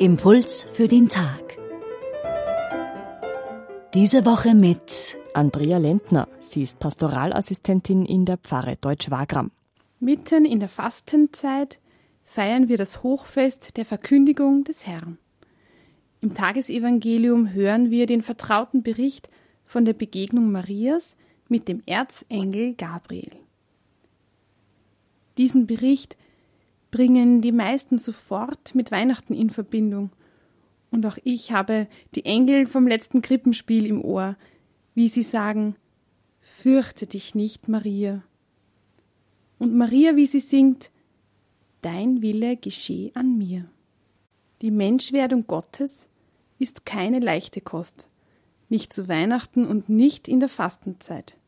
Impuls für den Tag. Diese Woche mit Andrea Lentner. Sie ist Pastoralassistentin in der Pfarre Deutsch-Wagram. Mitten in der Fastenzeit feiern wir das Hochfest der Verkündigung des Herrn. Im Tagesevangelium hören wir den vertrauten Bericht von der Begegnung Marias mit dem Erzengel Gabriel. Diesen Bericht bringen die meisten sofort mit Weihnachten in Verbindung. Und auch ich habe die Engel vom letzten Krippenspiel im Ohr, wie sie sagen, Fürchte dich nicht, Maria. Und Maria, wie sie singt, Dein Wille geschehe an mir. Die Menschwerdung Gottes ist keine leichte Kost, nicht zu Weihnachten und nicht in der Fastenzeit.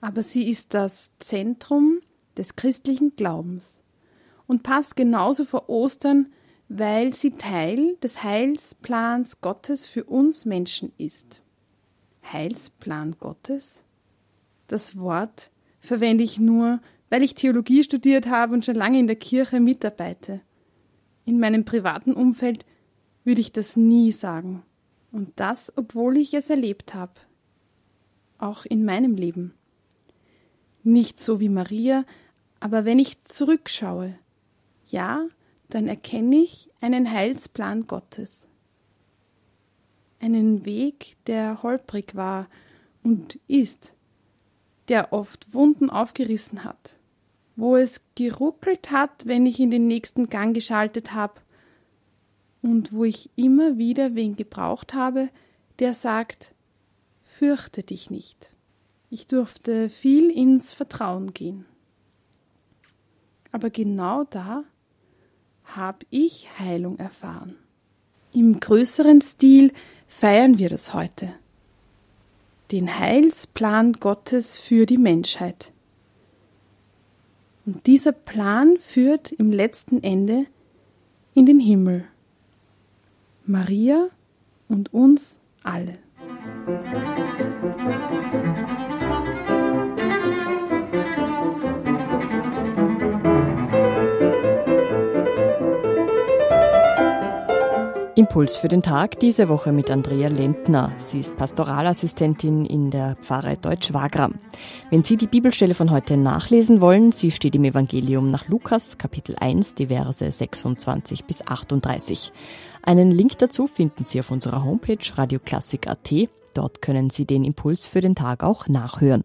Aber sie ist das Zentrum des christlichen Glaubens und passt genauso vor Ostern, weil sie Teil des Heilsplans Gottes für uns Menschen ist. Heilsplan Gottes? Das Wort verwende ich nur, weil ich Theologie studiert habe und schon lange in der Kirche mitarbeite. In meinem privaten Umfeld würde ich das nie sagen. Und das, obwohl ich es erlebt habe. Auch in meinem Leben. Nicht so wie Maria, aber wenn ich zurückschaue, ja, dann erkenne ich einen Heilsplan Gottes. Einen Weg, der holprig war und ist, der oft Wunden aufgerissen hat, wo es geruckelt hat, wenn ich in den nächsten Gang geschaltet habe, und wo ich immer wieder wen gebraucht habe, der sagt, fürchte dich nicht. Ich durfte viel ins Vertrauen gehen. Aber genau da habe ich Heilung erfahren. Im größeren Stil feiern wir das heute. Den Heilsplan Gottes für die Menschheit. Und dieser Plan führt im letzten Ende in den Himmel. Maria und uns alle. Impuls für den Tag diese Woche mit Andrea Lentner. Sie ist Pastoralassistentin in der Pfarre Deutsch-Wagram. Wenn Sie die Bibelstelle von heute nachlesen wollen, sie steht im Evangelium nach Lukas, Kapitel 1, die Verse 26 bis 38. Einen Link dazu finden Sie auf unserer Homepage radioklassik.at. Dort können Sie den Impuls für den Tag auch nachhören.